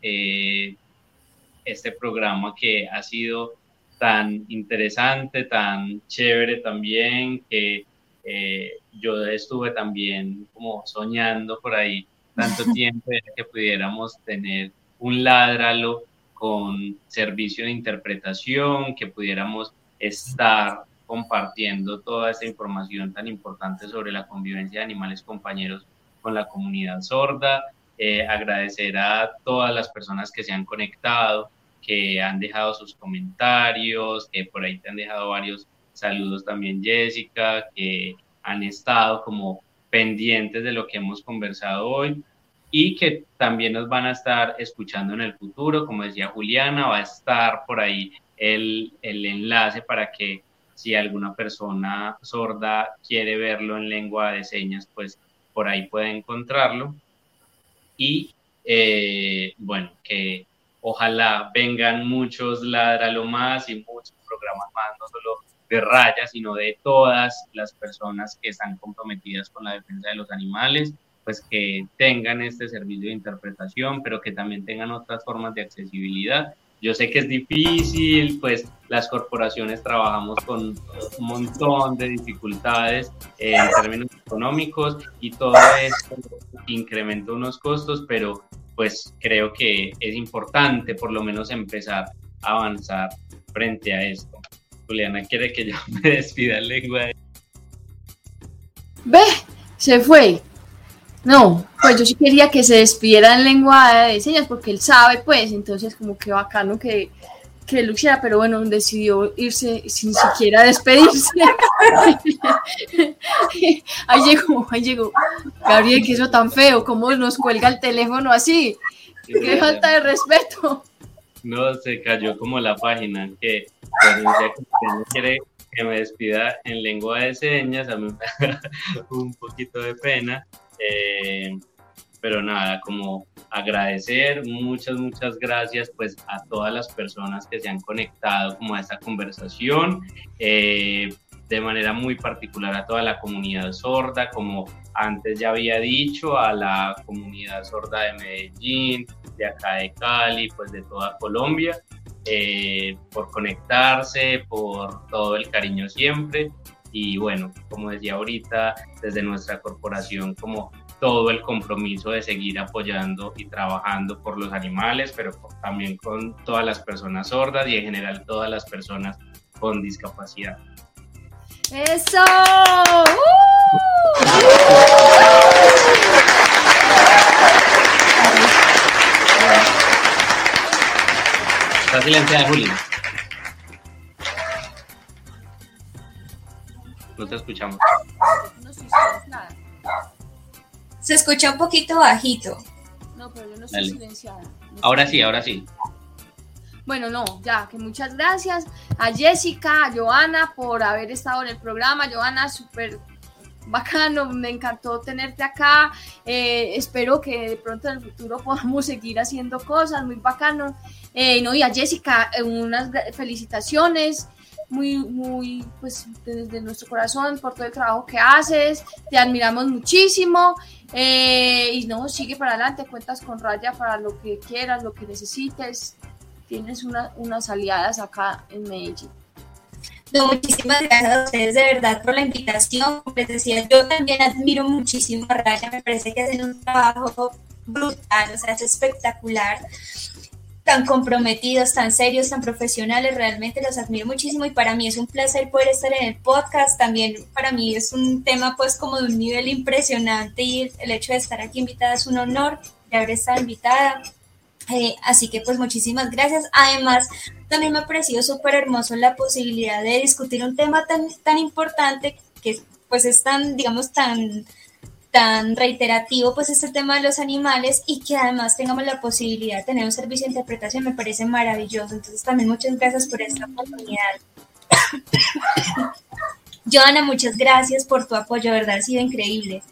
este programa que ha sido tan interesante, tan chévere también, que eh, yo estuve también como soñando por ahí tanto *laughs* tiempo que pudiéramos tener un ládralo con servicio de interpretación, que pudiéramos estar compartiendo toda esta información tan importante sobre la convivencia de animales compañeros con la comunidad sorda. Eh, agradecer a todas las personas que se han conectado, que han dejado sus comentarios, que por ahí te han dejado varios saludos también Jessica, que han estado como pendientes de lo que hemos conversado hoy y que también nos van a estar escuchando en el futuro. Como decía Juliana, va a estar por ahí el, el enlace para que si alguna persona sorda quiere verlo en lengua de señas, pues por ahí puede encontrarlo. Y eh, bueno, que Ojalá vengan muchos Ladralo Más y muchos programas más, no solo de Raya, sino de todas las personas que están comprometidas con la defensa de los animales, pues que tengan este servicio de interpretación, pero que también tengan otras formas de accesibilidad yo sé que es difícil, pues las corporaciones trabajamos con un montón de dificultades en términos económicos y todo esto incrementa unos costos, pero pues creo que es importante por lo menos empezar a avanzar frente a esto. Juliana quiere que yo *laughs* me despida en lengua. Ve, se fue. No, pues yo sí quería que se despidiera en lengua de señas porque él sabe, pues, entonces como que bacano que, que lo hiciera, pero bueno, decidió irse sin siquiera despedirse. *laughs* ahí llegó, ahí llegó. Gabriel, que eso tan feo, ¿cómo nos cuelga el teléfono así? Qué falta de respeto. No, se cayó como la página que no quiere que me despida en lengua de señas, a mí me *laughs* da un poquito de pena. Eh, pero nada, como agradecer, muchas, muchas gracias pues a todas las personas que se han conectado como a esta conversación, eh, de manera muy particular a toda la comunidad sorda, como antes ya había dicho, a la comunidad sorda de Medellín, de acá de Cali, pues de toda Colombia, eh, por conectarse, por todo el cariño siempre. Y bueno, como decía ahorita, desde nuestra corporación, como todo el compromiso de seguir apoyando y trabajando por los animales, pero también con todas las personas sordas y en general todas las personas con discapacidad. ¡Eso! Está silenciada, Juli. No te escuchamos. No. Se escucha un poquito bajito. No, pero yo no estoy silenciada. ahora sí, ahora sí. Bueno, no, ya, que muchas gracias a Jessica, a Joana por haber estado en el programa. Joana, súper bacano, me encantó tenerte acá. Eh, espero que de pronto en el futuro podamos seguir haciendo cosas, muy bacano. Eh, no, y a Jessica, eh, unas felicitaciones muy, muy, pues desde nuestro corazón por todo el trabajo que haces, te admiramos muchísimo eh, y no, sigue para adelante, cuentas con Raya para lo que quieras, lo que necesites, tienes unas aliadas acá en Medellín. No, muchísimas gracias a ustedes de verdad por la invitación. Les decía, yo también admiro muchísimo a Raya, me parece que hacen un trabajo brutal, o sea, es espectacular tan comprometidos, tan serios, tan profesionales, realmente los admiro muchísimo y para mí es un placer poder estar en el podcast, también para mí es un tema pues como de un nivel impresionante y el hecho de estar aquí invitada es un honor de haber estado invitada, eh, así que pues muchísimas gracias. Además, también me ha parecido súper hermoso la posibilidad de discutir un tema tan, tan importante que pues es tan, digamos, tan tan reiterativo pues este tema de los animales y que además tengamos la posibilidad de tener un servicio de interpretación me parece maravilloso. Entonces también muchas gracias por esta oportunidad. *coughs* Joana, muchas gracias por tu apoyo, ¿verdad? Ha sido increíble.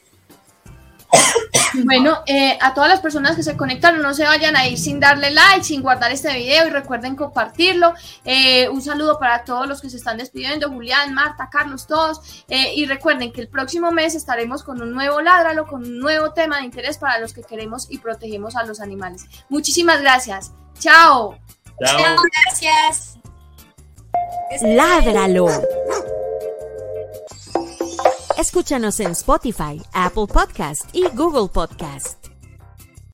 Bueno, eh, a todas las personas que se conectaron, no se vayan a ir sin darle like, sin guardar este video y recuerden compartirlo. Eh, un saludo para todos los que se están despidiendo, Julián, Marta, Carlos, todos. Eh, y recuerden que el próximo mes estaremos con un nuevo Ládralo, con un nuevo tema de interés para los que queremos y protegemos a los animales. Muchísimas gracias. Chao. Chao, Chao gracias. Ládralo. Escúchanos en Spotify, Apple Podcast y Google Podcast.